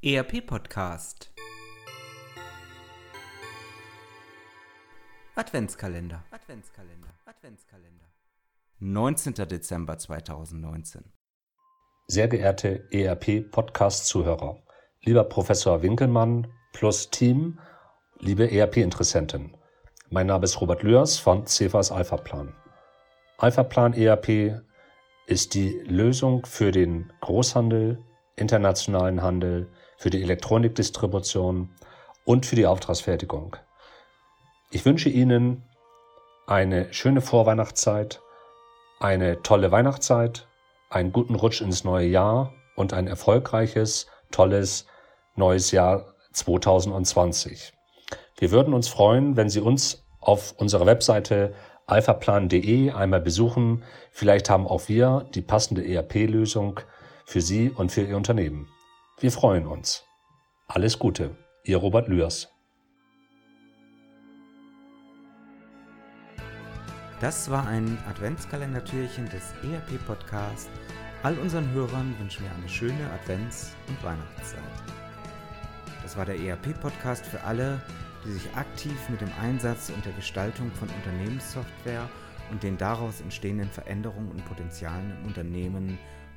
ERP Podcast Adventskalender Adventskalender Adventskalender 19. Dezember 2019 Sehr geehrte ERP Podcast Zuhörer, lieber Professor Winkelmann plus Team, liebe ERP Interessenten. Mein Name ist Robert Lührs von Cefas Alpha Plan. Alpha Plan ERP ist die Lösung für den Großhandel, internationalen Handel, für die Elektronikdistribution und für die Auftragsfertigung. Ich wünsche Ihnen eine schöne Vorweihnachtszeit, eine tolle Weihnachtszeit, einen guten Rutsch ins neue Jahr und ein erfolgreiches, tolles neues Jahr 2020. Wir würden uns freuen, wenn Sie uns auf unserer Webseite alphaplan.de einmal besuchen. Vielleicht haben auch wir die passende ERP-Lösung für Sie und für Ihr Unternehmen. Wir freuen uns. Alles Gute, Ihr Robert Lührs. Das war ein Adventskalendertürchen des ERP-Podcasts. All unseren Hörern wünschen wir eine schöne Advents- und Weihnachtszeit. Das war der ERP-Podcast für alle, die sich aktiv mit dem Einsatz und der Gestaltung von Unternehmenssoftware und den daraus entstehenden Veränderungen und Potenzialen im Unternehmen